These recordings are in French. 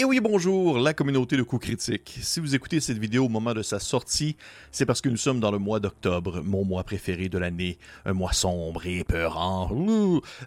Et oui, bonjour, la communauté de coups critiques. Si vous écoutez cette vidéo au moment de sa sortie, c'est parce que nous sommes dans le mois d'octobre, mon mois préféré de l'année, un mois sombre et épeurant.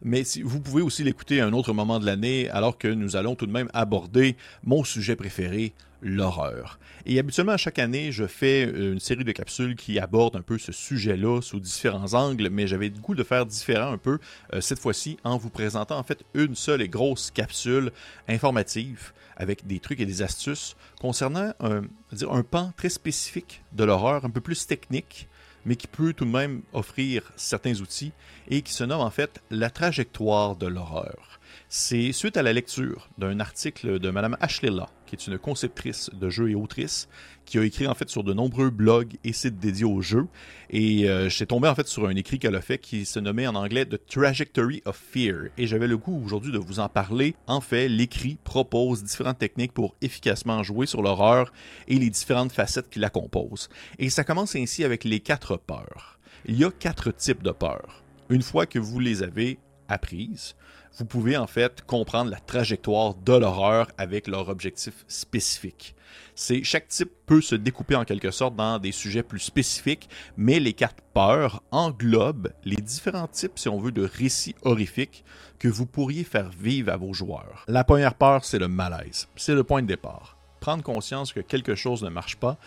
Mais si, vous pouvez aussi l'écouter à un autre moment de l'année, alors que nous allons tout de même aborder mon sujet préféré, l'horreur. Et habituellement, chaque année, je fais une série de capsules qui abordent un peu ce sujet-là sous différents angles, mais j'avais le goût de faire différent un peu euh, cette fois-ci en vous présentant en fait une seule et grosse capsule informative avec des trucs et des astuces concernant un, un pan très spécifique de l'horreur, un peu plus technique, mais qui peut tout de même offrir certains outils et qui se nomme en fait la trajectoire de l'horreur. C'est suite à la lecture d'un article de Mme Ashley Law, qui est une conceptrice de jeux et autrice, qui a écrit en fait sur de nombreux blogs et sites dédiés aux jeux. Et euh, j'ai tombé en fait sur un écrit qu'elle a fait qui se nommait en anglais The Trajectory of Fear. Et j'avais le goût aujourd'hui de vous en parler. En fait, l'écrit propose différentes techniques pour efficacement jouer sur l'horreur et les différentes facettes qui la composent. Et ça commence ainsi avec les quatre peurs. Il y a quatre types de peurs. Une fois que vous les avez apprises, vous pouvez en fait comprendre la trajectoire de l'horreur avec leur objectif spécifique. C'est chaque type peut se découper en quelque sorte dans des sujets plus spécifiques, mais les quatre peurs englobent les différents types, si on veut, de récits horrifiques que vous pourriez faire vivre à vos joueurs. La première peur, c'est le malaise. C'est le point de départ. Prendre conscience que quelque chose ne marche pas,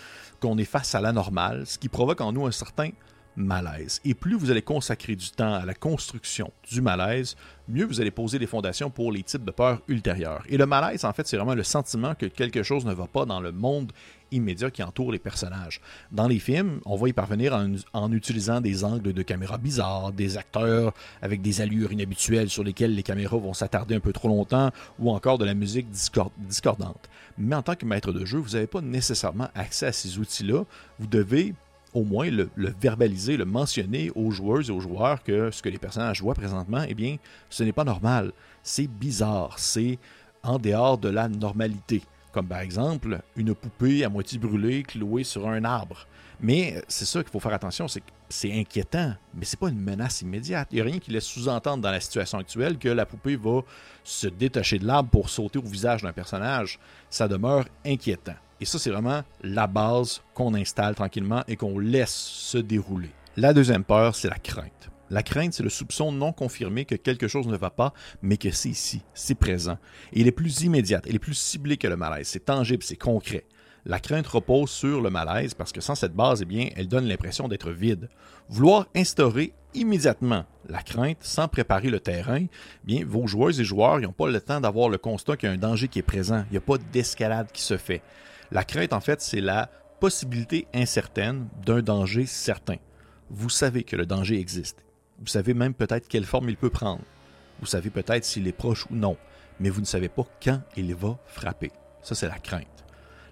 qu'on est face à l'anormal, ce qui provoque en nous un certain malaise. Et plus vous allez consacrer du temps à la construction du malaise, mieux vous allez poser les fondations pour les types de peurs ultérieures. Et le malaise, en fait, c'est vraiment le sentiment que quelque chose ne va pas dans le monde immédiat qui entoure les personnages. Dans les films, on va y parvenir en, utilisant des angles de caméra bizarres, des acteurs avec des allures inhabituelles sur lesquelles les caméras vont s'attarder un peu trop longtemps, ou encore de la musique discordante. Mais en tant que maître de jeu, vous n'avez pas nécessairement accès à ces outils-là. Vous devez au moins le, verbaliser, le mentionner aux joueuses et aux joueurs que ce que les personnages voient présentement, eh bien, ce n'est pas normal. C'est bizarre. C'est en dehors de la normalité. Comme par exemple, une poupée à moitié brûlée clouée sur un arbre. Mais c'est ça qu'il faut faire attention, c'est c'est inquiétant, mais c'est pas une menace immédiate. Il n'y a rien qui laisse sous-entendre dans la situation actuelle que la poupée va se détacher de l'arbre pour sauter au visage d'un personnage. Ça demeure inquiétant. Et ça, c'est vraiment la base qu'on installe tranquillement et qu'on laisse se dérouler. La deuxième peur, c'est la crainte. La crainte, c'est le soupçon non confirmé que quelque chose ne va pas, mais que c'est ici, c'est présent. Et elle est plus immédiate, elle est plus ciblée que le malaise. C'est tangible, c'est concret. La crainte repose sur le malaise parce que sans cette base, eh bien, elle donne l'impression d'être vide. Vouloir instaurer immédiatement la crainte sans préparer le terrain, eh bien, vos joueuses et joueurs n'ont pas le temps d'avoir le constat qu'il y a un danger qui est présent. Il n'y a pas d'escalade qui se fait. La crainte, en fait, c'est la possibilité incertaine d'un danger certain. Vous savez que le danger existe. Vous savez même peut-être quelle forme il peut prendre. Vous savez peut-être s'il est proche ou non, mais vous ne savez pas quand il va frapper. Ça, c'est la crainte.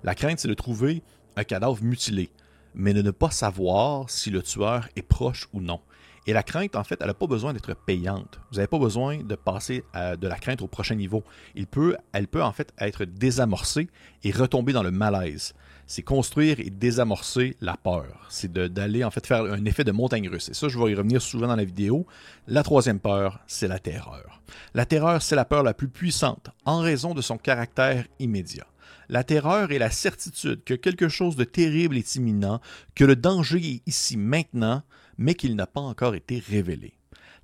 La crainte, c'est de trouver un cadavre mutilé, mais de ne pas savoir si le tueur est proche ou non. Et la crainte, en fait, elle n'a pas besoin d'être payante. Vous n'avez pas besoin de passer euh, de la crainte au prochain niveau. Il peut, elle peut en fait être désamorcée et retomber dans le malaise. C'est construire et désamorcer la peur. C'est d'aller en fait faire un effet de montagne russe. Et ça, je vais y revenir souvent dans la vidéo. La troisième peur, c'est la terreur. La terreur, c'est la peur la plus puissante en raison de son caractère immédiat. La terreur est la certitude que quelque chose de terrible est imminent, que le danger est ici maintenant, mais qu'il n'a pas encore été révélé.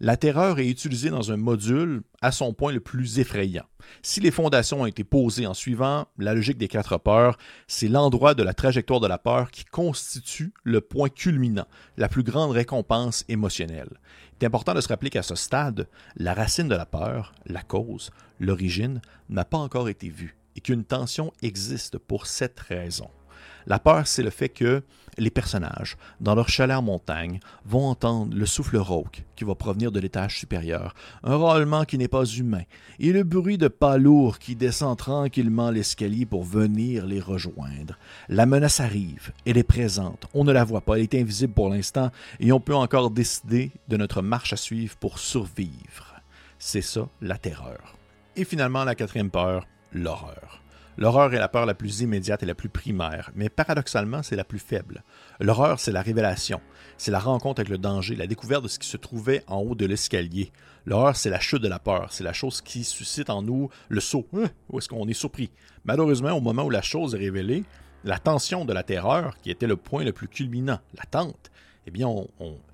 La terreur est utilisée dans un module à son point le plus effrayant. Si les fondations ont été posées en suivant la logique des quatre peurs, c'est l'endroit de la trajectoire de la peur qui constitue le point culminant, la plus grande récompense émotionnelle. Il est important de se rappeler qu'à ce stade, la racine de la peur, la cause, l'origine, n'a pas encore été vue et qu'une tension existe pour cette raison. La peur, c'est le fait que les personnages, dans leur chalet en montagne, vont entendre le souffle rauque qui va provenir de l'étage supérieur, un roulement qui n'est pas humain, et le bruit de pas lourds qui descend tranquillement l'escalier pour venir les rejoindre. La menace arrive, elle est présente, on ne la voit pas, elle est invisible pour l'instant, et on peut encore décider de notre marche à suivre pour survivre. C'est ça la terreur. Et finalement, la quatrième peur, l'horreur. L'horreur est la peur la plus immédiate et la plus primaire, mais paradoxalement, c'est la plus faible. L'horreur, c'est la révélation, c'est la rencontre avec le danger, la découverte de ce qui se trouvait en haut de l'escalier. L'horreur, c'est la chute de la peur, c'est la chose qui suscite en nous le saut, hein? où est-ce qu'on est surpris? Malheureusement, au moment où la chose est révélée, la tension de la terreur, qui était le point le plus culminant, l'attente, eh bien,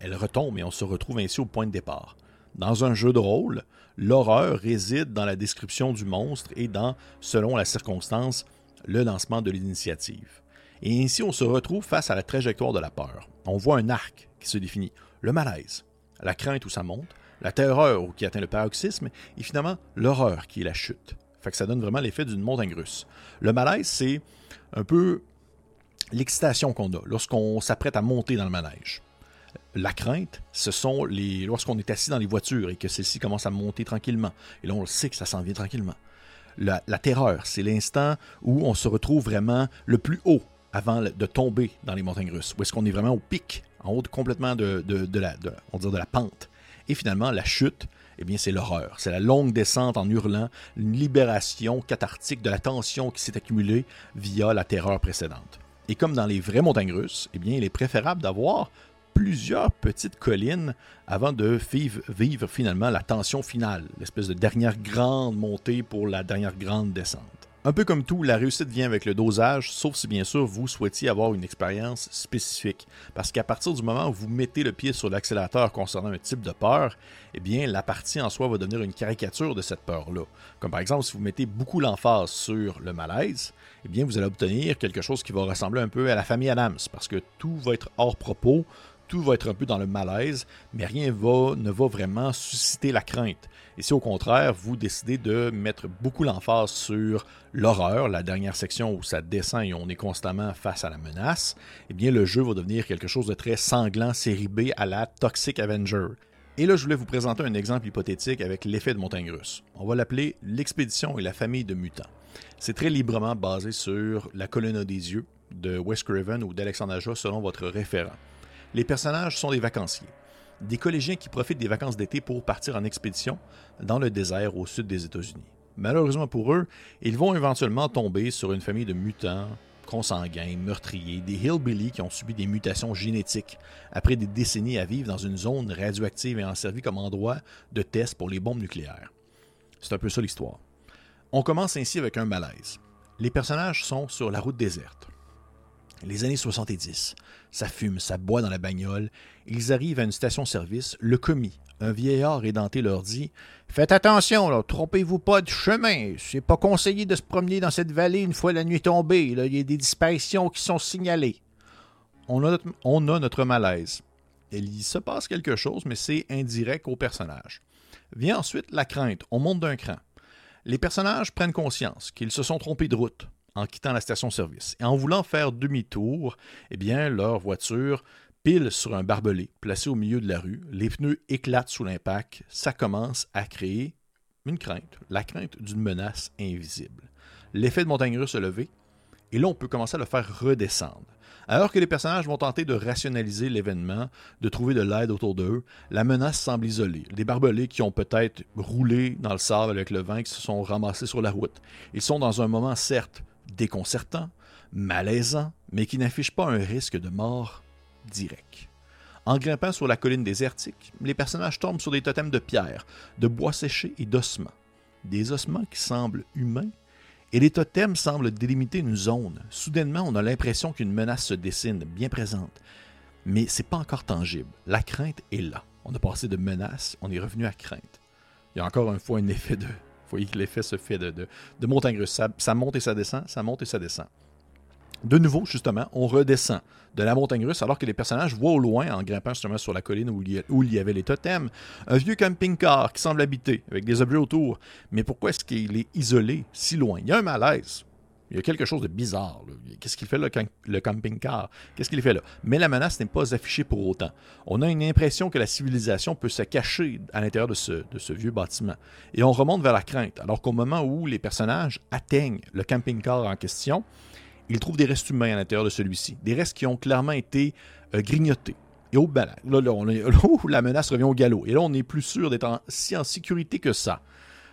elle retombe et on se retrouve ainsi au point de départ. Dans un jeu de rôle, l'horreur réside dans la description du monstre et dans, selon la circonstance, le lancement de l'initiative. Et ainsi, on se retrouve face à la trajectoire de la peur. On voit un arc qui se définit, le malaise, la crainte où ça monte, la terreur qui atteint le paroxysme, et finalement l'horreur qui est la chute. Fait que ça donne vraiment l'effet d'une montagne russe. Le malaise, c'est un peu l'excitation qu'on a lorsqu'on s'apprête à monter dans le manège. La crainte, ce sont les lorsqu'on est assis dans les voitures et que celles-ci commencent à monter tranquillement. Et là, on le sait que ça s'en vient tranquillement. La, terreur, c'est l'instant où on se retrouve vraiment le plus haut avant de tomber dans les montagnes russes, où est-ce qu'on est vraiment au pic, en haut complètement de, la, on de la pente. Et finalement, la chute, eh bien, c'est l'horreur. C'est la longue descente en hurlant, une libération cathartique de la tension qui s'est accumulée via la terreur précédente. Et comme dans les vraies montagnes russes, eh bien, il est préférable d'avoir plusieurs petites collines avant de vivre, finalement la tension finale, l'espèce de dernière grande montée pour la dernière grande descente. Un peu comme tout, la réussite vient avec le dosage, sauf si bien sûr vous souhaitiez avoir une expérience spécifique. Parce qu'à partir du moment où vous mettez le pied sur l'accélérateur concernant un type de peur, eh bien la partie en soi va devenir une caricature de cette peur-là. Comme par exemple, si vous mettez beaucoup l'emphase sur le malaise, eh bien vous allez obtenir quelque chose qui va ressembler un peu à la famille Adams, parce que tout va être hors propos, tout va être un peu dans le malaise, mais rien ne va vraiment susciter la crainte. Et si au contraire, vous décidez de mettre beaucoup l'emphase sur l'horreur, la dernière section où ça descend et on est constamment face à la menace, eh bien le jeu va devenir quelque chose de très sanglant, série B à la Toxic Avenger. Et là, je voulais vous présenter un exemple hypothétique avec l'effet de montagne russe. On va l'appeler l'expédition et la famille de mutants. C'est très librement basé sur La colonne des yeux de Wes Craven ou d'Alexandre Aja selon votre référent. Les personnages sont des vacanciers, des collégiens qui profitent des vacances d'été pour partir en expédition dans le désert au sud des États-Unis. Malheureusement pour eux, ils vont éventuellement tomber sur une famille de mutants, consanguins, meurtriers, des hillbillies qui ont subi des mutations génétiques après des décennies à vivre dans une zone radioactive ayant servi comme endroit de test pour les bombes nucléaires. C'est un peu ça l'histoire. On commence ainsi avec un malaise. Les personnages sont sur la route déserte les années 70. Ça fume, ça boit dans la bagnole. Ils arrivent à une station-service. Le commis, un vieillard édenté, leur dit Faites attention, trompez-vous pas de chemin. C'est pas conseillé de se promener dans cette vallée une fois la nuit tombée. Il y a des disparitions qui sont signalées. On a, notre, on a notre malaise. Il se passe quelque chose, mais c'est indirect au personnage. Vient ensuite la crainte. On monte d'un cran. Les personnages prennent conscience qu'ils se sont trompés de route en quittant la station-service. Et en voulant faire demi-tour, eh bien, leur voiture pile sur un barbelé placé au milieu de la rue. Les pneus éclatent sous l'impact. Ça commence à créer une crainte, la crainte d'une menace invisible. L'effet de montagne russe est levé, et là, on peut commencer à le faire redescendre. Alors que les personnages vont tenter de rationaliser l'événement, de trouver de l'aide autour d'eux, la menace semble isolée. Des barbelés qui ont peut-être roulé dans le sable avec le vent, qui se sont ramassés sur la route. Ils sont dans un moment, certes, déconcertant, malaisant, mais qui n'affiche pas un risque de mort direct. En grimpant sur la colline désertique, les personnages tombent sur des totems de pierre, de bois séché et d'ossements. Des ossements qui semblent humains, et les totems semblent délimiter une zone. Soudainement, on a l'impression qu'une menace se dessine, bien présente. Mais c'est pas encore tangible. La crainte est là. On a passé de menace, on est revenu à crainte. Il y a encore une fois un effet de voyez que l'effet se fait de, montagne russe. Ça, monte et ça descend, ça monte et ça descend. De nouveau, justement, on redescend de la montagne russe alors que les personnages voient au loin, en grimpant justement sur la colline où il y, avait les totems, un vieux camping-car qui semble habiter, avec des objets autour. Mais pourquoi est-ce qu'il est isolé si loin? Il y a un malaise. Il y a quelque chose de bizarre. Qu'est-ce qu'il fait là, le camping-car? Qu'est-ce qu'il fait là? Mais la menace n'est pas affichée pour autant. On a une impression que la civilisation peut se cacher à l'intérieur de ce, vieux bâtiment. Et on remonte vers la crainte, alors qu'au moment où les personnages atteignent le camping-car en question, ils trouvent des restes humains à l'intérieur de celui-ci. Des restes qui ont clairement été euh, grignotés. Et au ben, là, là, la menace revient au galop. Et là, on n'est plus sûr d'être si en sécurité que ça.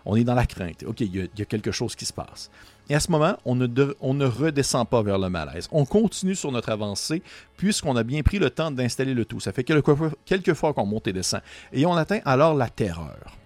On est dans la crainte. OK, il y, a quelque chose qui se passe. Et à ce moment, on ne, redescend pas vers le malaise. On continue sur notre avancée puisqu'on a bien pris le temps d'installer le tout. Ça fait quelques fois qu'on monte et descend. Et on atteint alors la terreur.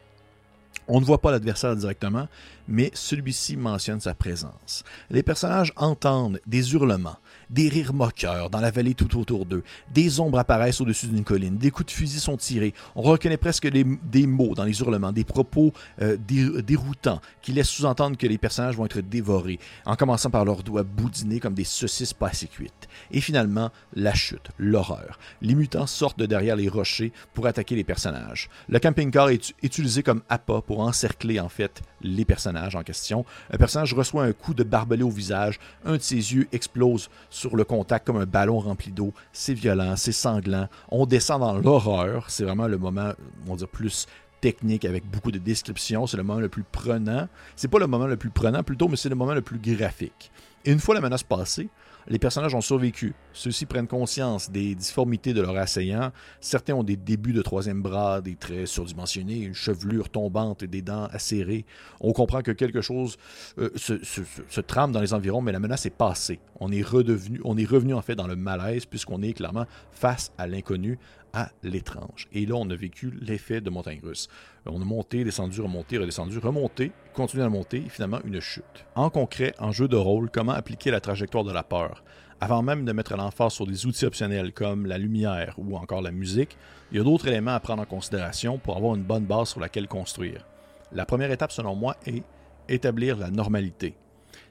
On ne voit pas l'adversaire directement, mais celui-ci mentionne sa présence. Les personnages entendent des hurlements, des rires moqueurs dans la vallée tout autour d'eux, des ombres apparaissent au-dessus d'une colline, des coups de fusil sont tirés, on reconnaît presque des mots dans les hurlements, des propos euh, déroutants qui laissent sous-entendre que les personnages vont être dévorés, en commençant par leurs doigts boudinés comme des saucisses pas assez cuites. Et finalement, la chute, l'horreur. Les mutants sortent de derrière les rochers pour attaquer les personnages. Le camping-car est utilisé comme appât pour encercler en fait les personnages en question. Un personnage reçoit un coup de barbelé au visage, un de ses yeux explose sur le contact comme un ballon rempli d'eau. C'est violent, c'est sanglant. On descend dans l'horreur. C'est vraiment le moment, on va dire, plus technique avec beaucoup de descriptions. C'est le moment le plus prenant. C'est pas le moment le plus prenant plutôt, mais c'est le moment le plus graphique. Une fois la menace passée, les personnages ont survécu. Ceux-ci prennent conscience des difformités de leur assaillant. Certains ont des débuts de troisième bras, des traits surdimensionnés, une chevelure tombante et des dents acérées. On comprend que quelque chose euh, se, trame dans les environs, mais la menace est passée. On est redevenu, on est revenu en fait dans le malaise puisqu'on est clairement face à l'inconnu, à l'étrange. Et là, on a vécu l'effet de montagne russe. On a monté, descendu, remonté, redescendu, remonté, continué à monter, et finalement une chute. En concret, en jeu de rôle, comment appliquer la trajectoire de la peur? Avant même de mettre l'emphase sur des outils optionnels comme la lumière ou encore la musique, il y a d'autres éléments à prendre en considération pour avoir une bonne base sur laquelle construire. La première étape, selon moi, est établir la normalité.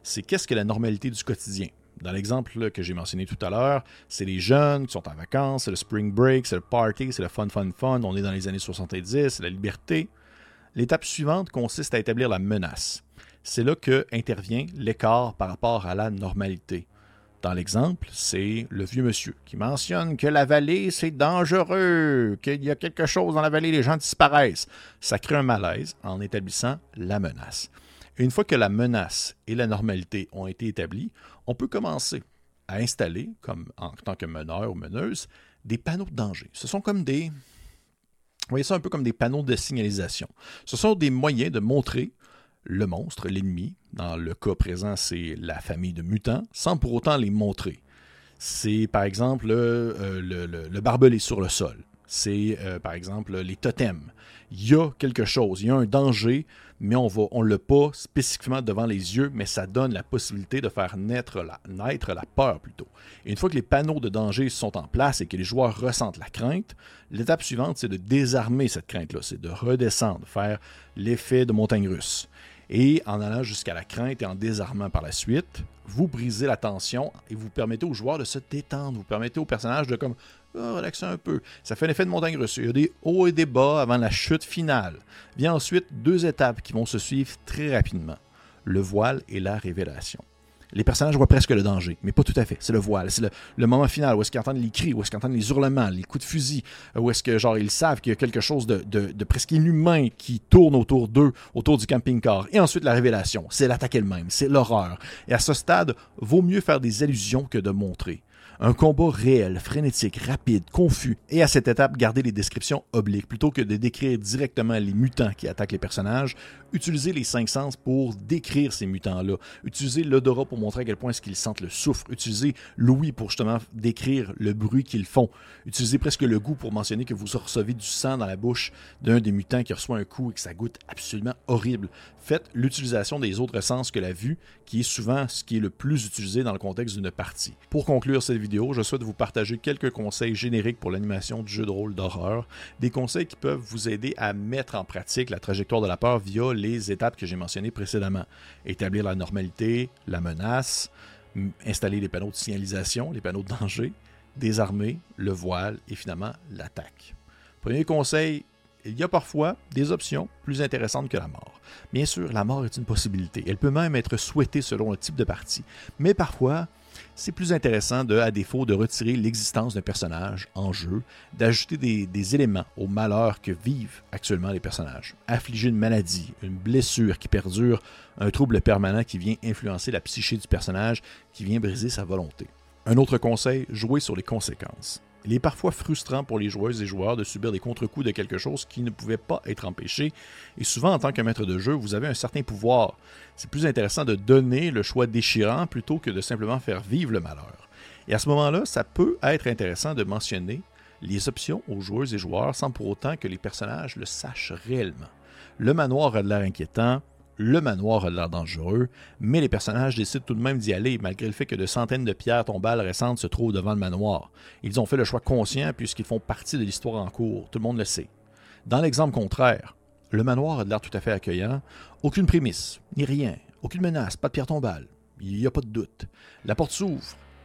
C'est qu'est-ce que la normalité du quotidien? Dans l'exemple que j'ai mentionné tout à l'heure, c'est les jeunes qui sont en vacances, c'est le spring break, c'est le party, c'est le fun, fun, fun, on est dans les années 70, c'est la liberté. L'étape suivante consiste à établir la menace. C'est là que intervient l'écart par rapport à la normalité. Dans l'exemple, c'est le vieux monsieur qui mentionne que la vallée, c'est dangereux, qu'il y a quelque chose dans la vallée, les gens disparaissent. Ça crée un malaise en établissant la menace. Une fois que la menace et la normalité ont été établies, on peut commencer à installer, comme en tant que meneur ou meneuse, des panneaux de danger. Ce sont comme des. Vous voyez ça un peu comme des panneaux de signalisation. Ce sont des moyens de montrer le monstre, l'ennemi. Dans le cas présent, c'est la famille de mutants, sans pour autant les montrer. C'est par exemple le, le, barbelé sur le sol. C'est euh, par exemple les totems. Il y a quelque chose, il y a un danger mais on ne l'a pas spécifiquement devant les yeux, mais ça donne la possibilité de faire naître la, naître la peur plutôt. Et une fois que les panneaux de danger sont en place et que les joueurs ressentent la crainte, l'étape suivante, c'est de désarmer cette crainte-là, c'est de redescendre, faire l'effet de montagne russe. Et en allant jusqu'à la crainte et en désarmant par la suite, vous brisez la tension et vous permettez aux joueurs de se détendre. Vous permettez aux personnages de comme oh, relaxer un peu. Ça fait l'effet de montagne russe. Il y a des hauts et des bas avant la chute finale. Vient ensuite deux étapes qui vont se suivre très rapidement. Le voile et la révélation les personnages voient presque le danger, mais pas tout à fait. C'est le voile, c'est le, moment final où est-ce qu'ils entendent les cris, où est-ce qu'ils entendent les hurlements, les coups de fusil, où est-ce que genre ils savent qu'il y a quelque chose de, de presque inhumain qui tourne autour d'eux, autour du camping-car. Et ensuite la révélation, c'est l'attaque elle-même, c'est l'horreur. Et à ce stade, vaut mieux faire des allusions que de montrer. Un combat réel, frénétique, rapide, confus, et à cette étape, garder les descriptions obliques plutôt que de décrire directement les mutants qui attaquent les personnages. Utilisez les cinq sens pour décrire ces mutants-là. Utilisez l'odorat pour montrer à quel point est-ce qu'ils sentent le souffle. Utilisez l'ouïe pour justement décrire le bruit qu'ils font. Utilisez presque le goût pour mentionner que vous recevez du sang dans la bouche d'un des mutants qui reçoit un coup et que ça goûte absolument horrible. Faites l'utilisation des autres sens que la vue, qui est souvent ce qui est le plus utilisé dans le contexte d'une partie. Pour conclure cette vidéo, je souhaite vous partager quelques conseils génériques pour l'animation du jeu de rôle d'horreur, des conseils qui peuvent vous aider à mettre en pratique la trajectoire de la peur via les étapes que j'ai mentionnées précédemment. Établir la normalité, la menace, installer les panneaux de signalisation, les panneaux de danger, désarmer, le voile et finalement l'attaque. Premier conseil, il y a parfois des options plus intéressantes que la mort. Bien sûr, la mort est une possibilité. Elle peut même être souhaitée selon le type de partie. Mais parfois, c'est plus intéressant de, à défaut de retirer l'existence d'un personnage en jeu, d'ajouter des, éléments au malheur que vivent actuellement les personnages. Affliger une maladie, une blessure qui perdure, un trouble permanent qui vient influencer la psyché du personnage, qui vient briser sa volonté. Un autre conseil, jouez sur les conséquences. Il est parfois frustrant pour les joueuses et joueurs de subir des contre-coups de quelque chose qui ne pouvait pas être empêché, et souvent en tant que maître de jeu, vous avez un certain pouvoir. C'est plus intéressant de donner le choix déchirant plutôt que de simplement faire vivre le malheur. Et à ce moment-là, ça peut être intéressant de mentionner les options aux joueuses et joueurs sans pour autant que les personnages le sachent réellement. Le manoir a de l'air inquiétant, le manoir a l'air dangereux, mais les personnages décident tout de même d'y aller, malgré le fait que de centaines de pierres tombales récentes se trouvent devant le manoir. Ils ont fait le choix conscient puisqu'ils font partie de l'histoire en cours, tout le monde le sait. Dans l'exemple contraire, le manoir a l'air tout à fait accueillant, aucune prémisse, ni rien, aucune menace, pas de pierre tombale, il n'y a pas de doute. La porte s'ouvre,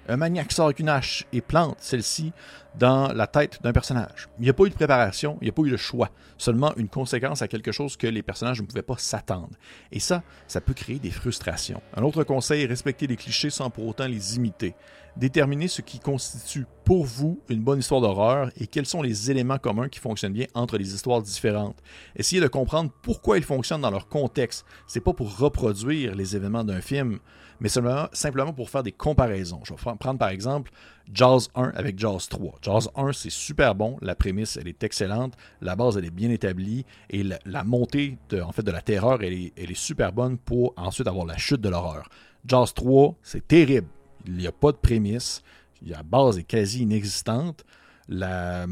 un maniaque sort avec une hache et plante celle-ci dans la tête d'un personnage. Il n'y a pas eu de préparation, il n'y a pas eu de choix, seulement une conséquence à quelque chose que les personnages ne pouvaient pas s'attendre. Et ça, ça peut créer des frustrations. Un autre conseil respecter les clichés sans pour autant les imiter. Déterminer ce qui constitue pour vous une bonne histoire d'horreur et quels sont les éléments communs qui fonctionnent bien entre les histoires différentes. Essayez de comprendre pourquoi ils fonctionnent dans leur contexte. C'est pas pour reproduire les événements d'un film, mais simplement, simplement pour faire des comparaisons. Je vais prendre par exemple Jaws 1 avec Jaws 3. Jaws 1, c'est super bon, la prémisse, elle est excellente, la base, elle est bien établie, et la, montée de, en fait, de la terreur, elle est, elle est super bonne pour ensuite avoir la chute de l'horreur. Jaws 3, c'est terrible. Il n'y a pas de prémisse, la base est quasi inexistante, la,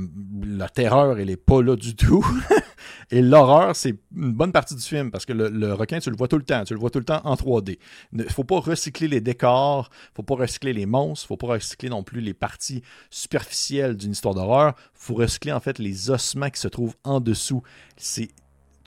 la terreur, elle n'est pas là du tout. Et l'horreur, c'est une bonne partie du film parce que le, requin, tu le vois tout le temps. Tu le vois tout le temps en 3D. Il ne faut pas recycler les décors, il ne faut pas recycler les monstres, il ne faut pas recycler non plus les parties superficielles d'une histoire d'horreur. Il faut recycler en fait les ossements qui se trouvent en dessous. C'est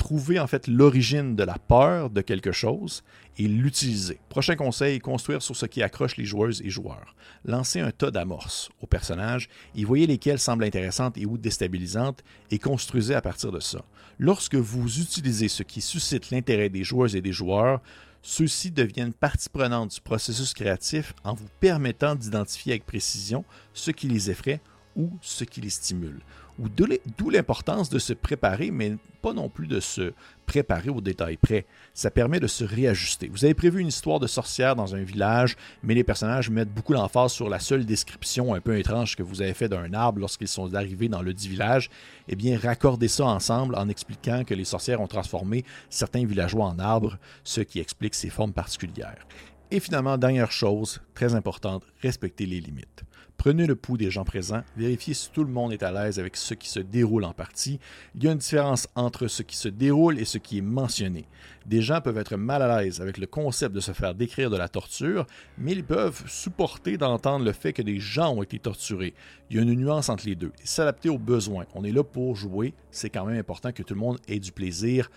trouver en fait l'origine de la peur de quelque chose et l'utiliser. Prochain conseil, construire sur ce qui accroche les joueuses et joueurs. Lancez un tas d'amorces aux personnages et voyez lesquelles semblent intéressantes et ou déstabilisantes et construisez à partir de ça. Lorsque vous utilisez ce qui suscite l'intérêt des joueuses et des joueurs, ceux-ci deviennent partie prenante du processus créatif en vous permettant d'identifier avec précision ce qui les effraie ou ce qui les stimule. D'où l'importance de se préparer, mais pas non plus de se préparer au détail près. Ça permet de se réajuster. Vous avez prévu une histoire de sorcière dans un village, mais les personnages mettent beaucoup l'emphase sur la seule description un peu étrange que vous avez fait d'un arbre lorsqu'ils sont arrivés dans le dit village. Eh bien, raccordez ça ensemble en expliquant que les sorcières ont transformé certains villageois en arbres, ce qui explique ces formes particulières. Et finalement, dernière chose, très importante, respectez les limites. Prenez le pouls des gens présents, vérifiez si tout le monde est à l'aise avec ce qui se déroule en partie. Il y a une différence entre ce qui se déroule et ce qui est mentionné. Des gens peuvent être mal à l'aise avec le concept de se faire décrire de la torture, mais ils peuvent supporter d'entendre le fait que des gens ont été torturés. Il y a une nuance entre les deux. S'adapter aux besoins. On est là pour jouer. C'est quand même important que tout le monde ait du plaisir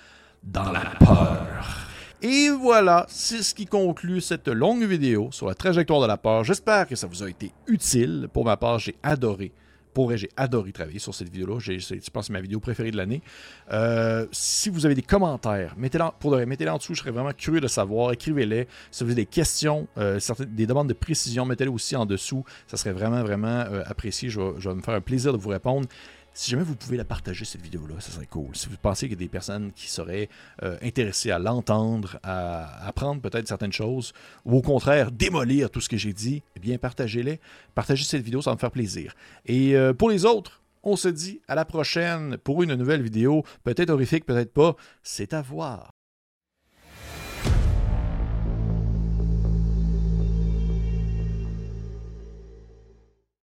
dans la peur. Et voilà, c'est ce qui conclut cette longue vidéo sur la trajectoire de la peur. J'espère que ça vous a été utile. Pour ma part, j'ai adoré. Pour j'ai adoré travailler sur cette vidéo-là. Je pense que c'est ma vidéo préférée de l'année. Euh, si vous avez des commentaires, mettez-les pour mettez en dessous. Je serais vraiment curieux de savoir. Écrivez-les. Si vous avez des questions, euh, des demandes de précision, mettez-les aussi en dessous. Ça serait vraiment, vraiment euh, apprécié. Je vais me faire un plaisir de vous répondre. Si jamais vous pouvez la partager, cette vidéo-là, ça serait cool. Si vous pensez qu'il y a des personnes qui seraient euh, intéressées à l'entendre, à apprendre peut-être certaines choses, ou au contraire, démolir tout ce que j'ai dit, eh bien, partagez-les. Partagez cette vidéo, ça va me faire plaisir. Et euh, pour les autres, on se dit à la prochaine pour une nouvelle vidéo, peut-être horrifique, peut-être pas, c'est à voir.